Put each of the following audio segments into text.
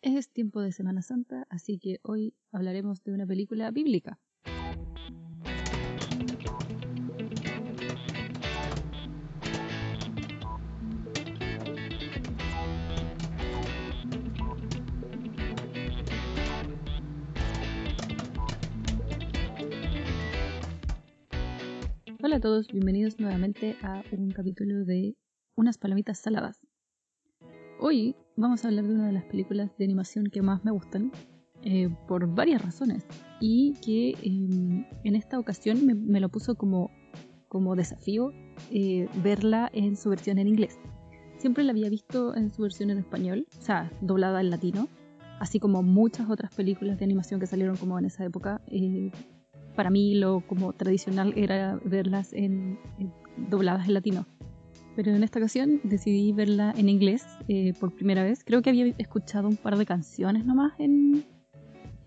Es tiempo de Semana Santa, así que hoy hablaremos de una película bíblica. Hola a todos, bienvenidos nuevamente a un capítulo de Unas palomitas saladas. Hoy vamos a hablar de una de las películas de animación que más me gustan, eh, por varias razones, y que em, en esta ocasión me, lo puso como, como desafío eh, verla en su versión en inglés. Siempre la había visto en su versión en español, o sea, doblada en latino, así como muchas otras películas de animación que salieron como en esa época. Eh, para mí lo como tradicional era verlas en dobladas en latino pero en esta ocasión decidí verla en inglés eh, por primera vez. Creo que había escuchado un par de canciones nomás en,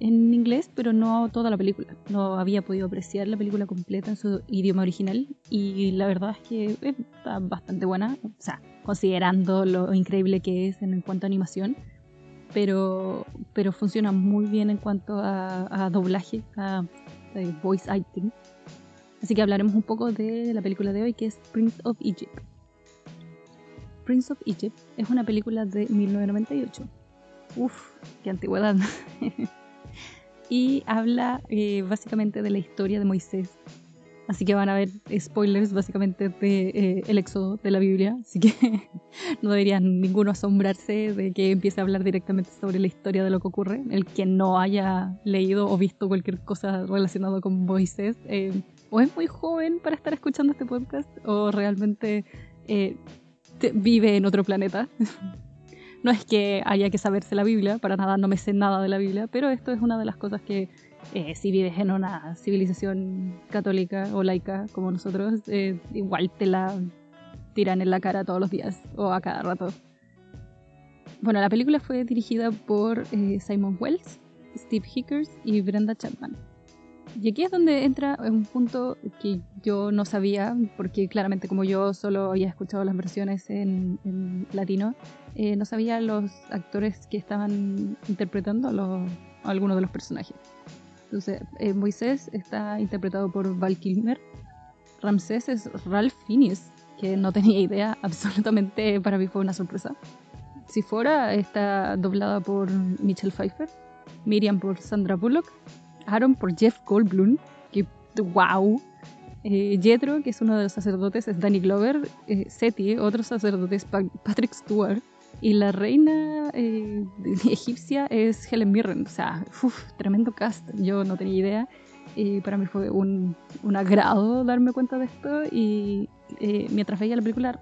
en inglés, pero no toda la película. No había podido apreciar la película completa en su idioma original y la verdad es que está bastante buena, o sea, considerando lo increíble que es en cuanto a animación, pero, pero funciona muy bien en cuanto a, doblaje, a, a voice acting. Así que hablaremos un poco de la película de hoy que es Prince of Egypt. Prince of Egypt es una película de 1998. Uf, qué antigüedad. y habla eh, básicamente de la historia de Moisés. Así que van a ver spoilers básicamente de eh, éxodo de la Biblia. Así que no deberían ninguno asombrarse de que empiece a hablar directamente sobre la historia de lo que ocurre. El que no haya leído o visto cualquier cosa relacionada con Moisés eh, o es muy joven para estar escuchando este podcast o realmente vive en otro planeta. no es que haya que saberse la Biblia, para nada, no me sé nada de la Biblia, pero esto es una de las cosas que eh, si vives en una civilización católica o laica como nosotros, eh, igual te la tiran en la cara todos los días o a cada rato. Bueno, la película fue dirigida por eh, Simon Wells, Steve Hickers y Brenda Chapman. Y aquí es donde entra un punto que yo no sabía, porque claramente como yo solo había escuchado las versiones en, latino, eh, no sabía los actores que estaban interpretando a, algunos de los personajes. Entonces, eh, Moisés está interpretado por Val Kilmer, Ramsés es Ralph Fiennes, que no tenía idea, absolutamente para mí fue una sorpresa. fuera está doblada por Michelle Pfeiffer, Miriam por Sandra Bullock Aaron por Jeff Goldblum, que wow. Eh, que es uno de los sacerdotes, es Danny Glover. Eh, Seti, otro sacerdote, es Patrick Stewart. Y la reina eh, egipcia es Helen Mirren. O sea, tremendo cast. Yo no tenía idea. Y para mí fue un, un agrado darme cuenta de esto. Y mientras veía la película,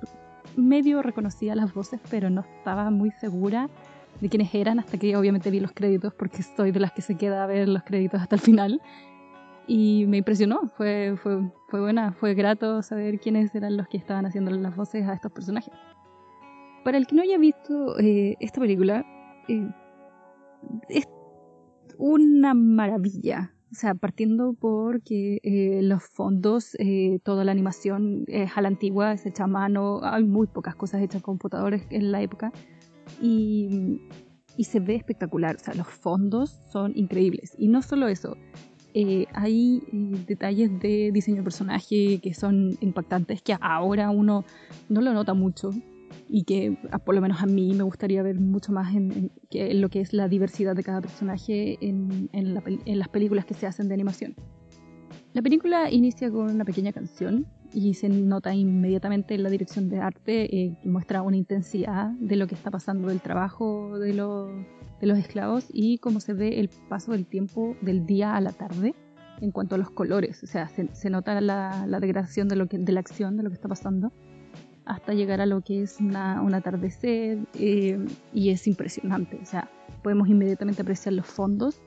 medio reconocía las voces, pero no estaba muy segura de quiénes eran hasta que obviamente vi los créditos porque soy de las que se queda a ver los créditos hasta el final. Y me impresionó, fue, fue, fue buena, fue grato saber quiénes eran los que estaban haciendo las voces a estos personajes. Para el que no haya visto eh, esta película, eh, es una maravilla. O sea, partiendo porque eh, los fondos, toda la animación es a la antigua, es hecha a mano, hay muy pocas cosas hechas con computadores en la época y, se ve espectacular. O sea, los fondos son increíbles. Y no solo eso, eh, hay eh, detalles de diseño de personaje que son impactantes, que ahora uno no lo nota mucho y que por lo menos a mí me gustaría ver mucho más en, lo que es la diversidad de cada personaje en, en las películas que se hacen de animación. La película inicia con una pequeña canción y se nota inmediatamente en la dirección de arte eh, que muestra una intensidad de lo que está pasando del trabajo de, de los esclavos y cómo se ve el paso del tiempo del día a la tarde en cuanto a los colores. O sea, se, nota la, la, degradación de, lo que, de la acción, de lo que está pasando, hasta llegar a lo que es una, un atardecer eh, y es impresionante. O sea, podemos inmediatamente apreciar los fondos.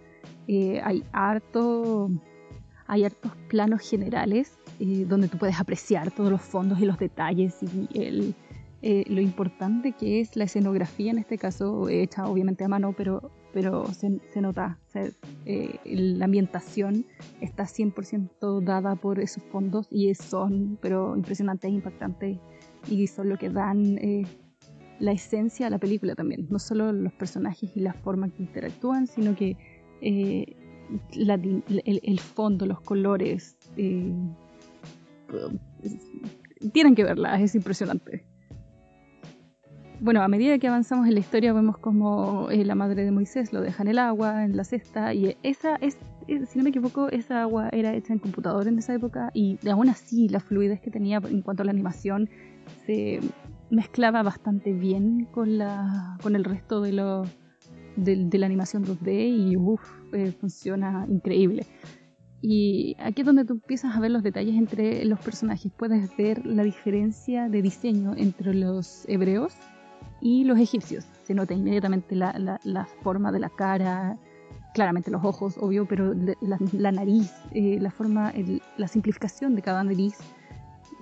Eh, hay harto hay hartos planos generales eh, donde tú puedes apreciar todos los fondos y los detalles y el, eh, lo importante que es la escenografía, en este caso hecha obviamente a mano, pero, pero se, se nota, eh, la ambientación está 100% dada por esos fondos y son pero impresionantes, impactantes y son lo que dan la esencia de la película también. No solo los personajes y la forma que interactúan, sino que el, fondo, los colores. Eh, tienen que verla, es impresionante. Bueno, a medida que avanzamos en la historia vemos como eh, la madre de Moisés lo deja en el agua, en la cesta, y esa es, si no me equivoco, esa agua era hecha en computador en esa época, y aún así la fluidez que tenía en cuanto a la animación se mezclaba bastante bien con, la, con el resto de, lo, de, la animación 2D y uff, eh, funciona increíble. Y aquí es donde tú empiezas a ver los detalles entre los personajes. Puedes ver la diferencia de diseño entre los hebreos y los egipcios. Se nota inmediatamente la, la, forma de la cara, claramente los ojos, obvio, pero la, nariz, eh, la forma, la simplificación de cada nariz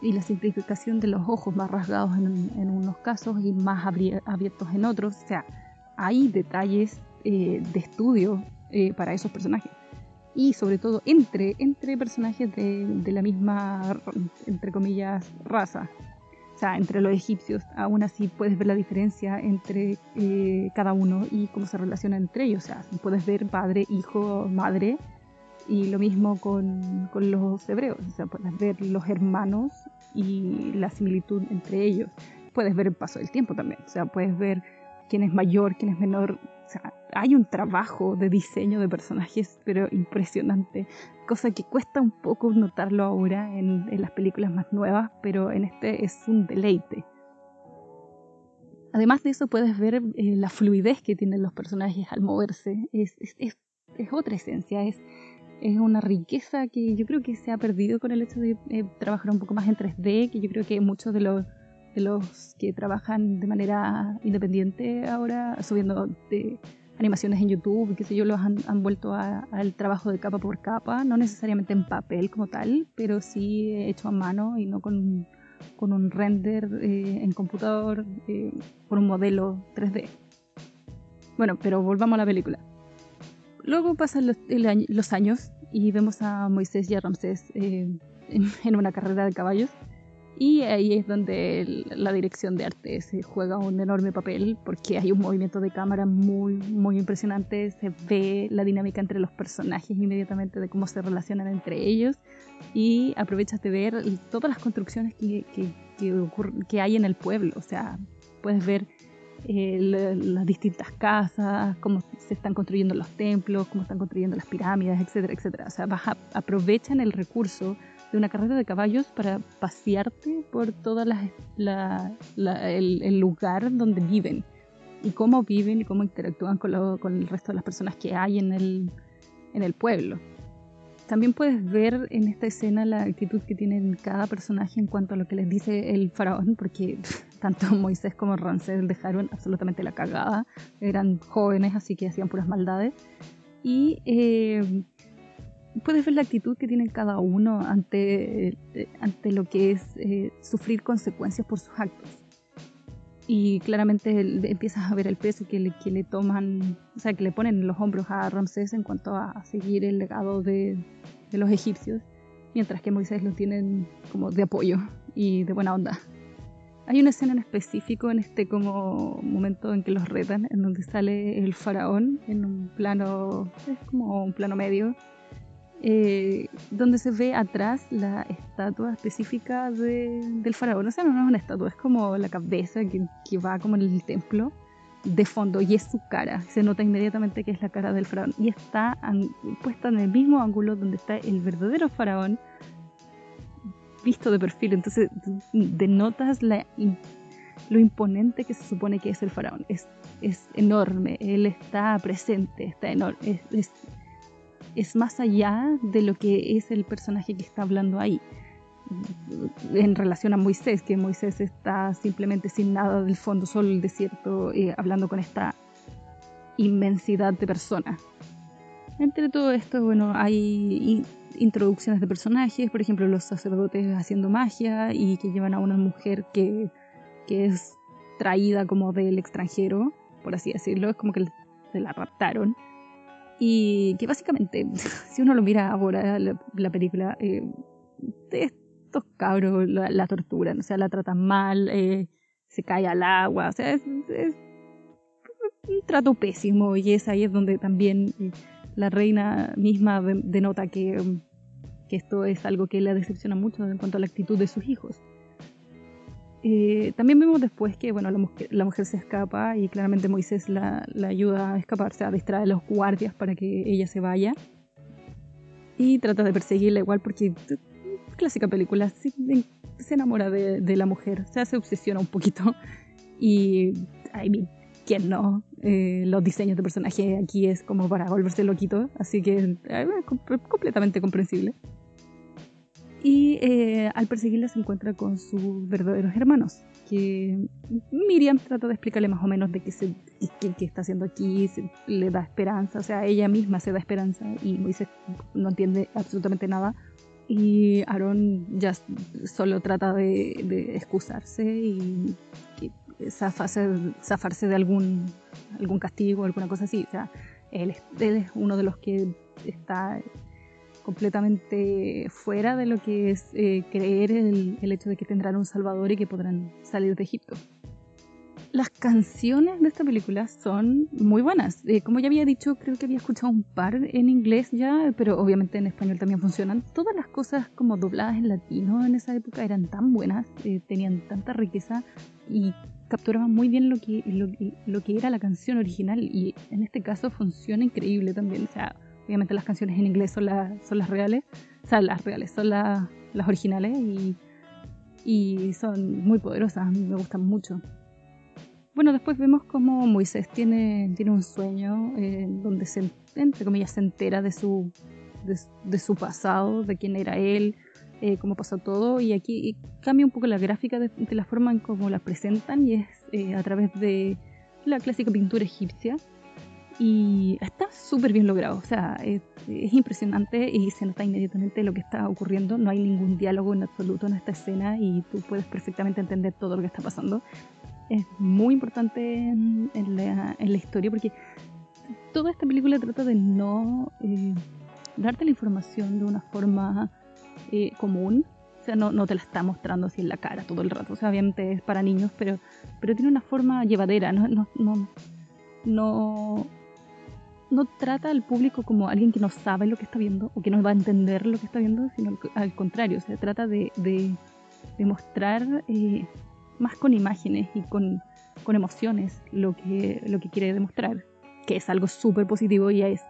y la simplificación de los ojos más rasgados en, en unos casos y más abiertos en otros. O sea, hay detalles eh, de estudio eh, para esos personajes. Y sobre todo entre, entre personajes de, de la misma, entre comillas, raza sea, entre los egipcios, aún así puedes ver la diferencia entre eh, cada uno y cómo se relaciona entre ellos. O sea, puedes ver padre, hijo, madre, y lo mismo con, con los hebreos. O sea, puedes ver los hermanos y la similitud entre ellos. Puedes ver el paso del tiempo también. O sea, puedes ver quién es mayor, quién es menor. O sea, hay un trabajo de diseño de personajes, pero impresionante. Cosa que cuesta un poco notarlo ahora en, las películas más nuevas, pero en este es un deleite. Además de eso, puedes ver eh, la fluidez que tienen los personajes al moverse. Es, otra esencia, es, es una riqueza que yo creo que se ha perdido con el hecho de eh, trabajar un poco más en 3D, que yo creo que muchos de los de los que trabajan de manera independiente ahora, subiendo de animaciones en YouTube, qué sé yo, los han, vuelto al trabajo de capa por capa, no necesariamente en papel como tal, pero sí hecho a mano y no con, con un render eh, en computador, eh, con un modelo 3D. Bueno, pero volvamos a la película. Luego pasan los, los años y vemos a Moisés y a Ramsés eh, en una carrera de caballos y ahí es donde la dirección de arte se juega un enorme papel porque hay un movimiento de cámara muy, muy impresionante. Se ve la dinámica entre los personajes inmediatamente de cómo se relacionan entre ellos y aprovechas de ver todas las construcciones que, que, hay en el pueblo. O sea, puedes ver eh, las distintas casas, cómo se están construyendo los templos, cómo están construyendo las pirámides, etcétera, etcétera. O sea, aprovechan el recurso de una carrera de caballos para pasearte por todo el, lugar donde viven y cómo viven y cómo interactúan con, con, el resto de las personas que hay en el, en el pueblo. También puedes ver en esta escena la actitud que tienen cada personaje en cuanto a lo que les dice el faraón, porque tanto Moisés como Ramsés dejaron absolutamente la cagada. Eran jóvenes, así que hacían puras maldades. Y eh, puedes ver la actitud que tiene cada uno ante, eh, ante lo que es eh, sufrir consecuencias por sus actos. Y claramente empiezas a ver el peso que le, que le toman, o sea, que le ponen en los hombros a Ramsés en cuanto a seguir el legado de, de los egipcios, mientras que Moisés lo tienen como de apoyo y de buena onda. Hay una escena en específico en este como momento en que los retan, en donde sale el faraón en un plano, es como un plano medio, eh, donde se ve atrás la estatua específica del faraón. O sea, no, es una estatua, es como la cabeza que, que, va como en el templo de fondo y es su cara. Se nota inmediatamente que es la cara del faraón y está puesta en el mismo ángulo donde está el verdadero faraón visto de perfil. Entonces denotas la, lo imponente que se supone que es el faraón. Es, es enorme, él está presente, está enorme, es es más allá de lo que es el personaje que está hablando ahí. En relación a Moisés, que Moisés está simplemente sin nada del fondo, solo el desierto, eh, hablando con esta inmensidad de personas. Entre todo esto, bueno, hay introducciones de personajes, por ejemplo, los sacerdotes haciendo magia y que llevan a una mujer que, que es traída como del extranjero, por así decirlo, es como que se la raptaron y que básicamente, si uno lo mira ahora, la, película, eh, estos cabros la, torturan, o sea, la tratan mal, eh, se cae al agua, o sea, es, un trato pésimo y es ahí es donde también eh, la reina misma denota que, que esto es algo que la decepciona mucho en cuanto a la actitud de sus hijos. Eh, también vemos después que bueno, la mujer, se escapa y claramente Moisés la, ayuda a escaparse, a distraer a los guardias para que ella se vaya. Y trata de perseguirla igual porque clásica película, se, se enamora de, la mujer, o sea, se obsesiona un poquito. Y, ay, ¿quién no? Eh, los diseños de personaje aquí es como para volverse loquito, así que eh, completamente comprensible y eh, al perseguirla se encuentra con sus verdaderos hermanos, que Miriam trata de explicarle más o menos de qué, se, qué, está haciendo aquí, le da esperanza, o sea, ella misma se da esperanza y Moisés no entiende absolutamente nada. Y Aaron ya solo trata de, excusarse y, zafarse, zafarse, de algún, algún castigo, alguna cosa así. O sea, él es uno de los que está completamente fuera de lo que es eh, creer el, hecho de que tendrán un salvador y que podrán salir de Egipto. Las canciones de esta película son muy buenas. Eh, como ya había dicho, creo que había escuchado un par en inglés ya, pero obviamente en español también funcionan. Todas las cosas como dobladas en latino en esa época eran tan buenas, eh, tenían tanta riqueza y capturaban muy bien lo que, lo, lo, que era la canción original y en este caso funciona increíble también. O sea, Obviamente las canciones en inglés son, son las reales, o sea, las reales, son las originales y, y son muy poderosas, me gustan mucho. Bueno, después vemos como Moisés tiene, tiene un sueño eh, donde se, entre comillas, se entera de su, de, su pasado, de quién era él, eh, cómo pasó todo, y aquí cambia un poco la gráfica de, la forma en cómo la presentan, y es eh, a través de la clásica pintura egipcia, y está súper bien logrado, o sea, es, impresionante y se nota inmediatamente lo que está ocurriendo. No hay ningún diálogo en absoluto en esta escena y tú puedes perfectamente entender todo lo que está pasando. Es muy importante en, la, historia porque toda esta película trata de no eh, darte la información de una forma eh, común. O sea, no, no, te la está mostrando así en la cara todo el rato. O sea, obviamente es para niños, pero, pero tiene una forma llevadera. No, no, no, no no trata al público como alguien que no sabe lo que está viendo o que no va a entender lo que está viendo, sino al contrario, se trata de, de, mostrar eh, más con imágenes y con, con, emociones lo que, lo que quiere demostrar, que es algo súper positivo y es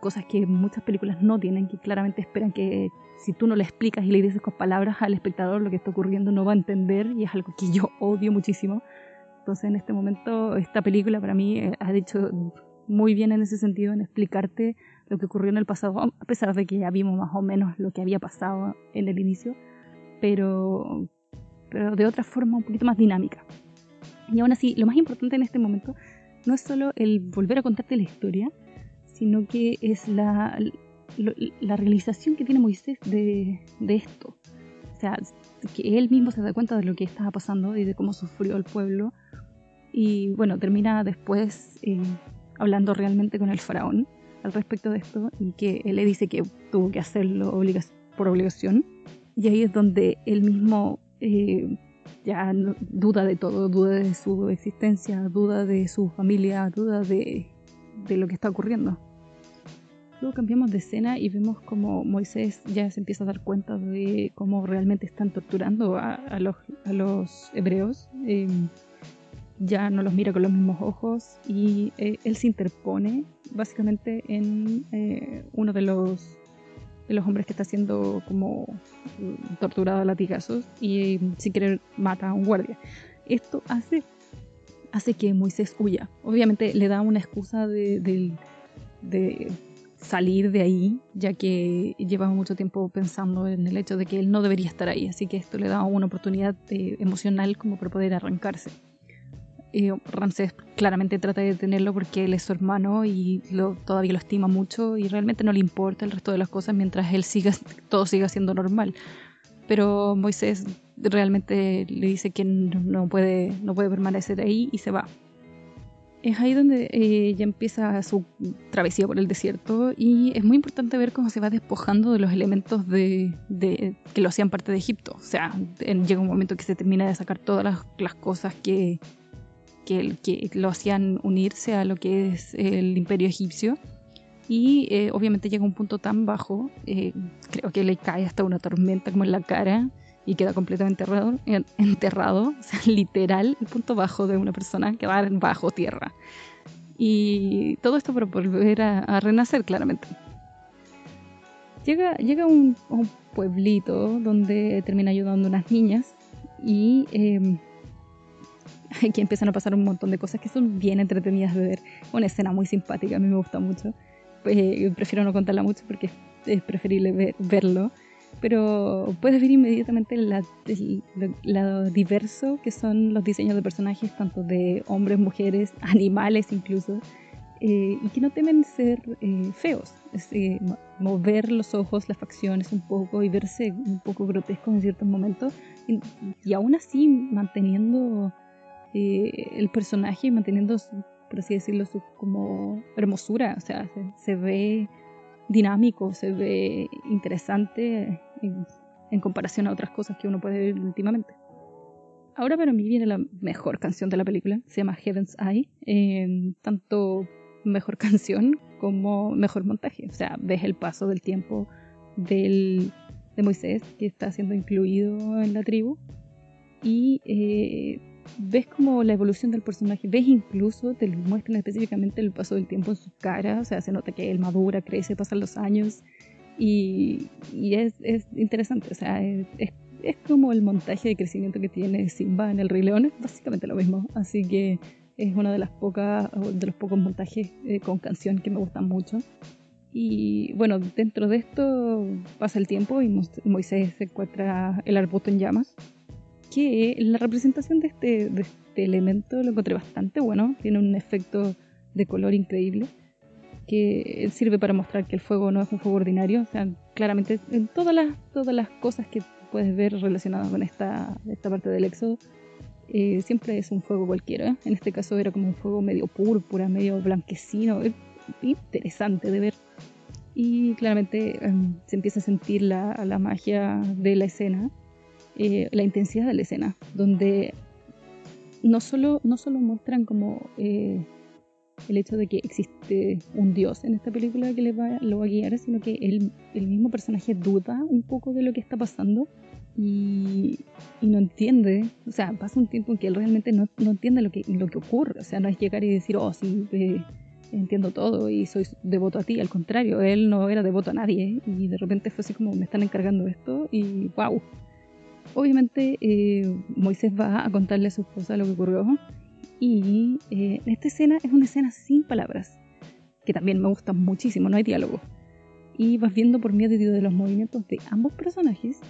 cosas que muchas películas no tienen, que claramente esperan que si tú no le explicas y le dices con palabras al espectador lo que está ocurriendo, no va a entender y es algo que yo odio muchísimo. Entonces en este momento esta película para mí eh, ha dicho muy bien en ese sentido, en explicarte lo que ocurrió en el pasado, a pesar de que ya vimos más o menos lo que había pasado en el inicio, pero, pero de otra forma un poquito más dinámica. Y aún así, lo más importante en este momento no es solo el volver a contarte la historia, sino que es la, la realización que tiene Moisés de, de, esto. O sea, que él mismo se da cuenta de lo que estaba pasando y de cómo sufrió el pueblo. Y bueno, termina después eh, hablando realmente con el faraón al respecto de esto y que él le dice que tuvo que hacerlo por obligación. Y ahí es donde él mismo eh, ya duda de todo, duda de su existencia, duda de su familia, duda de, de lo que está ocurriendo. Luego cambiamos de escena y vemos como Moisés ya se empieza a dar cuenta de cómo realmente están torturando a, los, a los, hebreos. Eh, ya no los mira con los mismos ojos y eh, él se interpone básicamente en eh, uno de los, de los hombres que está siendo como mm, torturado a latigazos y sin querer mata a un guardia. Esto hace, hace que Moisés huya. Obviamente le da una excusa de, de salir de ahí, ya que llevaba mucho tiempo pensando en el hecho de que él no debería estar ahí, así que esto le da una oportunidad emocional como para poder arrancarse. Ramsés claramente trata de detenerlo porque él es su hermano y lo, todavía lo estima mucho y realmente no le importa el resto de las cosas mientras él siga, todo siga siendo normal. Pero Moisés realmente le dice que no puede, no puede permanecer ahí y se va. Es ahí donde eh, ya empieza su travesía por el desierto y es muy importante ver cómo se va despojando de los elementos de, que lo hacían parte de Egipto. O sea, llega un momento que se termina de sacar todas las, cosas que, que, lo hacían unirse a lo que es el imperio egipcio. Y eh, obviamente llega un punto tan bajo, eh, creo que le cae hasta una tormenta como en la cara y queda completamente enterrado, enterrado, o sea, literal, el punto bajo de una persona que va bajo tierra. Y todo esto para volver a, renacer, claramente. Llega, llega a un, pueblito donde termina ayudando a unas niñas y eh, aquí empiezan a pasar un montón de cosas que son bien entretenidas de ver. Una escena muy simpática, a mí me gusta mucho. Pues, prefiero no contarla mucho porque es preferible verlo pero puedes ver inmediatamente la, lo diverso que son los diseños de personajes, tanto de hombres, mujeres, animales incluso, eh, y que no temen ser eh, feos. Es, eh, mover los ojos, las facciones un poco y verse un poco grotescos en ciertos momentos, y, aún así manteniendo el personaje, manteniendo, por así decirlo, su como hermosura, o sea, se ve dinámico, se ve interesante en, comparación a otras cosas que uno puede ver últimamente. Ahora para mí viene la mejor canción de la película, se llama Heaven's Eye, tanto mejor canción como mejor montaje. O sea, ves el paso del tiempo del, de Moisés que está siendo incluido en la tribu y eh, ves como la evolución del personaje, ves incluso, te muestran específicamente el paso del tiempo en su cara, o sea, se nota que él madura, crece, pasan los años y, es, interesante, o sea, es, como el montaje de crecimiento que tiene Simba en El Rey León, es básicamente lo mismo. Así que es uno de, las pocas, de los pocos montajes eh, con canción que me gustan mucho. Y bueno, dentro de esto pasa el tiempo y Moisés se encuentra el arbusto en llamas. Que la representación de este, de este elemento lo encontré bastante bueno, tiene un efecto de color increíble que sirve para mostrar que el fuego no es un fuego ordinario. O sea, claramente en todas las, todas las cosas que puedes ver relacionadas con esta, esta parte del éxodo, eh, siempre es un fuego cualquiera. En este caso era como un fuego medio púrpura, medio blanquecino, interesante de ver. Y claramente em, se empieza a sentir la, la, magia de la escena, eh, la intensidad de la escena, donde no solo, no solo muestran como eh, el hecho de que existe un dios en esta película que le va, lo va a guiar, sino que el, el mismo personaje duda un poco de lo que está pasando y, no entiende, o sea, pasa un tiempo en que él realmente no, no, entiende lo que, lo que ocurre, o sea, no es llegar y decir, oh, sí, eh, entiendo todo y soy devoto a ti, al contrario, él no era devoto a nadie y de repente fue así como me están encargando esto y wow. Obviamente eh, Moisés va a contarle a su esposa lo que ocurrió y eh, esta escena es una escena sin palabras, que también me gusta muchísimo, no hay diálogo. Y vas viendo por medio de los movimientos de ambos personajes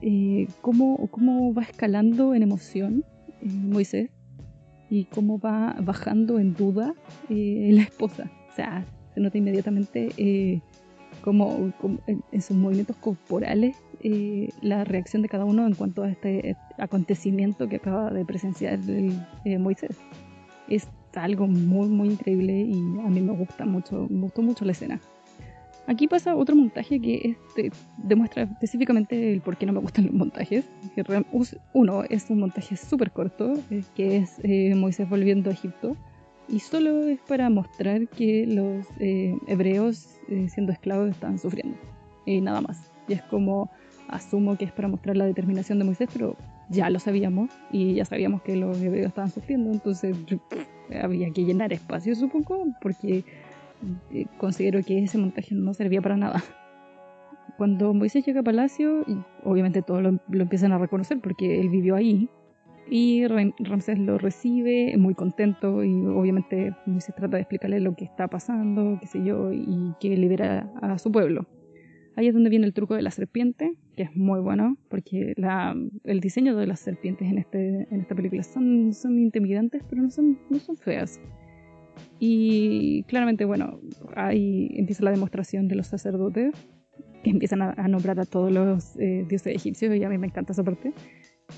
eh, cómo, cómo, va escalando en emoción eh, Moisés y cómo va bajando en duda la esposa. O sea, se nota inmediatamente como, en, sus movimientos corporales eh, la reacción de cada uno en cuanto a este acontecimiento que acaba de presenciar el, eh, Moisés. Es algo muy, muy increíble y a mí me gusta mucho, me gustó mucho la escena. Aquí pasa otro montaje que este, demuestra específicamente el por qué no me gustan los montajes. Uno es un montaje súper corto, eh, que es Moisés volviendo a Egipto, y solo es para mostrar que los hebreos siendo esclavos están sufriendo, y nada más. Y es como asumo que es para mostrar la determinación de Moisés, pero ya lo sabíamos y ya sabíamos que los hebreos estaban sufriendo, entonces había que llenar espacio, supongo, porque eh, considero que ese montaje no servía para nada. Cuando Moisés llega a Palacio, obviamente todos lo, empiezan a reconocer porque él vivió ahí, y Ramsés lo recibe muy contento y obviamente Moisés trata de explicarle lo que está pasando, qué sé yo, y que libera a su pueblo. Ahí es donde viene el truco de la serpiente, que es muy bueno, porque el diseño de las serpientes en, este, en esta película son, son intimidantes, pero no son, no son feas. Y claramente, bueno, ahí empieza la demostración de los sacerdotes, que empiezan a, nombrar a todos los eh, dioses egipcios, y a mí me encanta esa parte.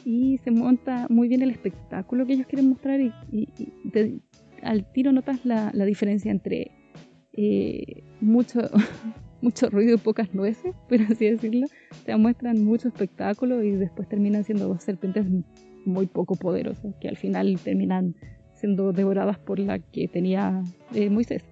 Y se monta muy bien el espectáculo que ellos quieren mostrar y, al tiro notas la, diferencia entre eh, mucho, mucho ruido y pocas nueces, por así decirlo. Te muestran mucho espectáculo y después terminan siendo dos serpientes muy poco poderosas, que al final terminan siendo devoradas por la que tenía eh, Moisés.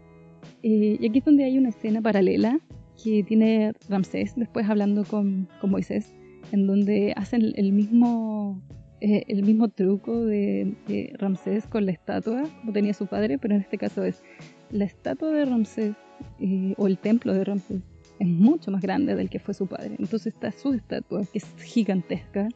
y aquí es donde hay una escena paralela que tiene Ramsés después hablando con, con Moisés, en donde hacen el mismo eh, el mismo truco de, Ramsés con la estatua, como tenía su padre, pero en este caso es la estatua de Ramsés eh, o el templo de Ramsés es mucho más grande del que fue su padre. Entonces está su estatua, que es gigantesca,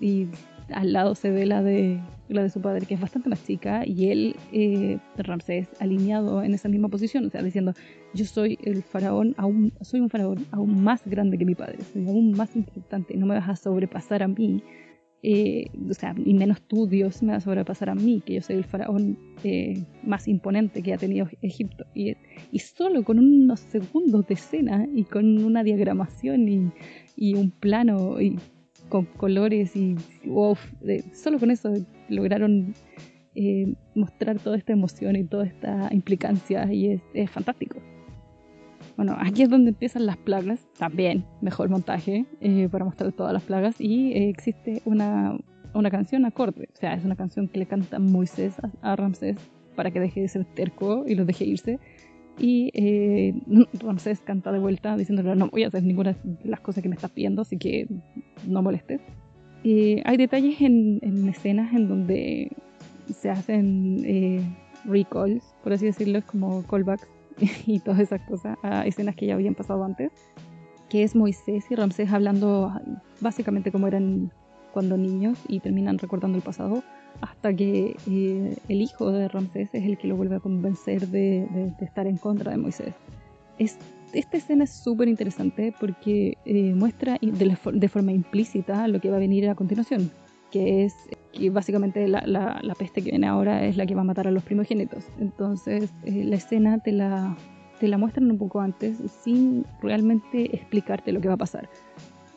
y al lado se ve la de, la de su padre, que es bastante más chica, y él, eh, Ramsés, alineado en esa misma posición, o sea, diciendo, yo soy el faraón, aún, soy un faraón aún más grande que mi padre, soy aún más importante, no me vas a sobrepasar a mí eh, o sea, y menos tú, Dios, me va a sobrepasar a mí, que yo soy el faraón eh, más imponente que ha tenido Egipto. Y, solo con unos segundos de escena y con una diagramación y, un plano y con colores y wow, solo con eso lograron eh, mostrar toda esta emoción y toda esta implicancia y es fantástico. Bueno, aquí es donde empiezan las plagas, también mejor montaje eh, para mostrar todas las plagas y eh, existe una, una canción acorde, o sea, es una canción que le canta Moisés a, Ramsés para que deje de ser terco y los deje irse. Y eh, Ramsés canta de vuelta diciéndole, no voy a hacer ninguna de las cosas que me estás pidiendo, así que no molestes. hay detalles en, en, escenas en donde se hacen recalls, por así decirlo, es como callbacks y todas esas cosas a escenas que ya habían pasado antes, que es Moisés y Ramsés hablando básicamente como eran cuando niños y terminan recordando el pasado, hasta que eh, el hijo de Ramsés es el que lo vuelve a convencer de, estar en contra de Moisés. Es, esta escena es súper interesante porque eh, muestra de, de, forma implícita lo que va a venir a continuación, que es que básicamente la, la, peste que viene ahora es la que va a matar a los primogénitos. Entonces eh, la escena te la, te la muestran un poco antes sin realmente explicarte lo que va a pasar.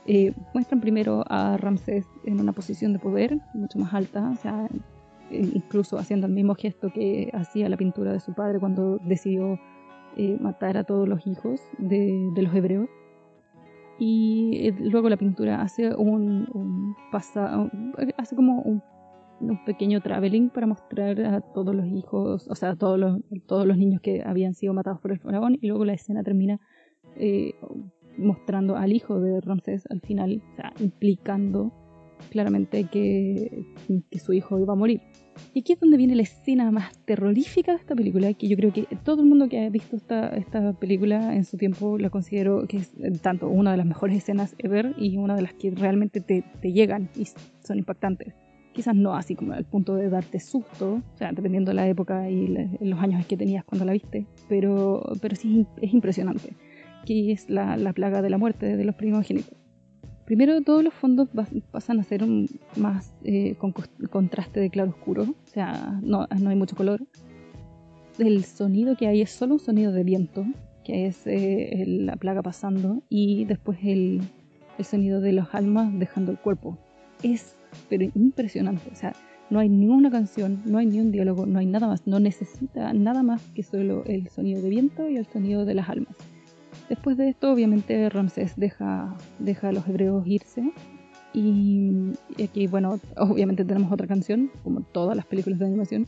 Eh, muestran primero a Ramsés en una posición de poder mucho más alta, o sea, eh, incluso haciendo el mismo gesto que hacía la pintura de su padre cuando decidió matar a todos los hijos de, de los hebreos y eh, luego la pintura hace un, pasa, hace como un, pequeño traveling para mostrar a todos los hijos, o sea, a todos los, todos los niños que habían sido matados por el faraón y luego la escena termina eh, mostrando al hijo de Ramsés al final, o sea, implicando claramente que, que su hijo iba a morir. Y aquí es donde viene la escena más terrorífica de esta película, que yo creo que todo el mundo que ha visto esta, esta película en su tiempo la considero que es tanto una de las mejores escenas ever y una de las que realmente te, te llegan y son impactantes. Quizás no así como al punto de darte susto, o sea, dependiendo de la época y los años que tenías cuando la viste, pero, pero sí es impresionante, que es la, la plaga de la muerte de los primogénitos. Primero, todos los fondos pasan a ser un, más eh, con contraste de claro-oscuro, o sea, no, no, hay mucho color. El sonido que hay es solo un sonido de viento, que es eh, la plaga pasando, y después el, el sonido de las almas dejando el cuerpo. Es pero impresionante, o sea, no hay ninguna canción, no hay ni un diálogo, no hay nada más, no necesita nada más que solo el sonido de viento y el sonido de las almas. Después de esto, obviamente, Ramsés deja, deja a los hebreos irse. Y, aquí, bueno, obviamente tenemos otra canción, como todas las películas de animación,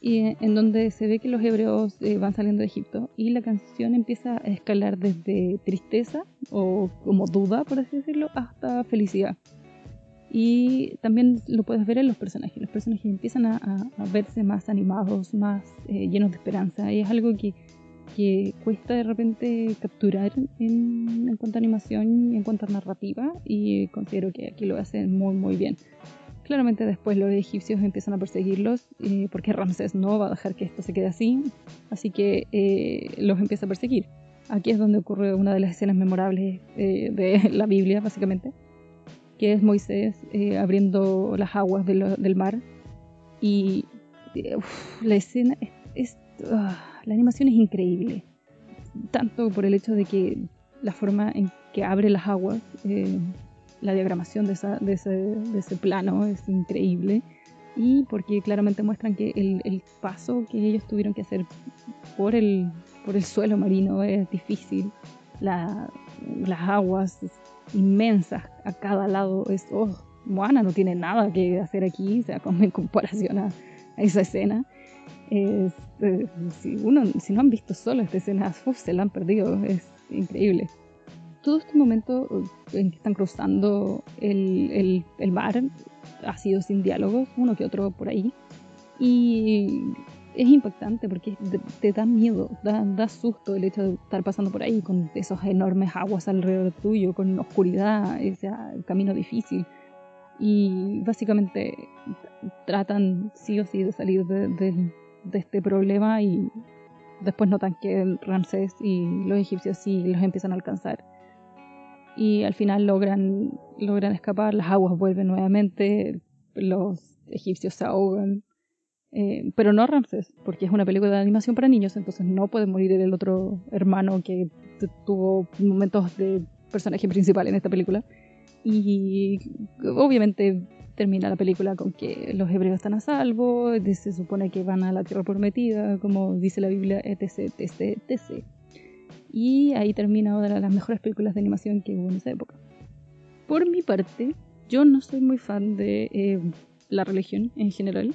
y en donde se ve que los hebreos eh, van saliendo de Egipto y la canción empieza a escalar desde tristeza o como duda, por así decirlo, hasta felicidad. Y también lo puedes ver en los personajes. Los personajes empiezan a, verse más animados, más eh, llenos de esperanza. Y es algo que que cuesta de repente capturar en, en, cuanto a animación y en cuanto a narrativa y considero que aquí lo hacen muy muy bien. Claramente después los egipcios empiezan a perseguirlos eh, porque Ramsés no va a dejar que esto se quede así, así que eh, los empieza a perseguir. Aquí es donde ocurre una de las escenas memorables eh, de la Biblia, básicamente, que es Moisés abriendo las aguas del mar y la escena es... Ah, la animación es increíble, tanto por el hecho de que la forma en que abre las aguas, eh, la diagramación de, ese, plano es increíble, y porque claramente muestran que el, paso que ellos tuvieron que hacer por el, por el suelo marino es difícil. las aguas inmensas a cada lado es, oh, Moana no tiene nada que hacer aquí, o sea, en comparación a, esa escena. Eh, si, uno, si no han visto solo esta escena, se la han perdido, es increíble. Todo este momento en que están cruzando el, el mar ha sido sin diálogos, uno que otro por ahí. Y es impactante porque te, da miedo, da, da, susto el hecho de estar pasando por ahí con esos enormes aguas alrededor tuyo, con oscuridad, ese camino difícil. Y básicamente tratan sí o sí de salir de, de este problema y después notan que Ramsés y los egipcios sí los empiezan a alcanzar y al final logran, logran escapar, las aguas vuelven nuevamente, los egipcios se ahogan, eh, pero no Ramses, porque es una película de animación para niños, entonces no puede morir el otro hermano que tuvo momentos de personaje principal en esta película. Y obviamente termina la película con que los hebreos están a salvo, se supone que van a la tierra prometida, como dice la Biblia, etc, etc, etc. Y ahí termina una de las mejores películas de animación que hubo en esa época. Por mi parte, yo no soy muy fan de eh, la religión en general,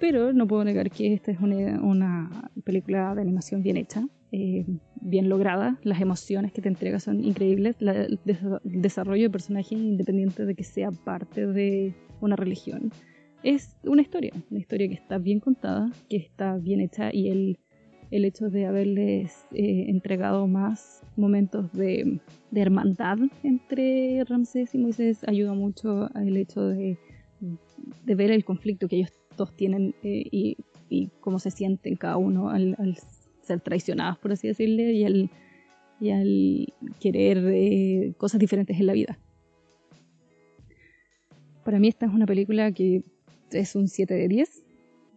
pero no puedo negar que esta es una, película de animación bien hecha, eh, bien lograda. Las emociones que te entrega son increíbles. el desarrollo de personaje, independiente de que sea parte de una religión, es una historia. Una historia que está bien contada, que está bien hecha y el el hecho de haberles eh, entregado más momentos de, hermandad entre Ramsés y Moisés ayuda mucho al hecho de, ver el conflicto que ellos dos tienen eh, y, cómo se sienten cada uno al, ser traicionados, por así decirle, y al, y al querer eh, cosas diferentes en la vida. Para mí esta es una película que es un 7 de 10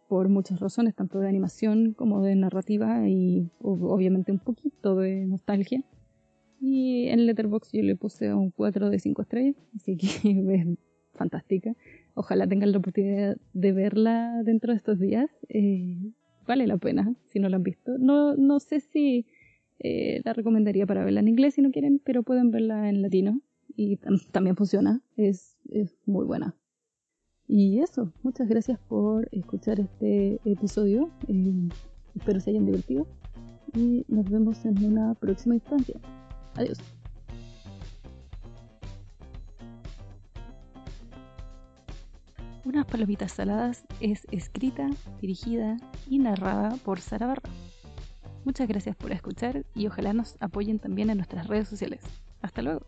por muchas razones, tanto de animación como de narrativa y obviamente un poquito de nostalgia. Y en Letterboxd yo le puse un 4 de 5 estrellas, así que es fantástica. Ojalá tengan la oportunidad de verla dentro de estos días. Eh, vale la pena si no la han visto. No, no sé si eh, la recomendaría para verla en inglés si no quieren, pero pueden verla en latino y también funciona. Es, es muy buena. Y eso, muchas gracias por escuchar este episodio. Eh, espero se hayan divertido y nos vemos en una próxima instancia. Adiós. Unas palomitas saladas es escrita, dirigida y narrada por Sara Barra. Muchas gracias por escuchar y ojalá nos apoyen también en nuestras redes sociales. Hasta luego.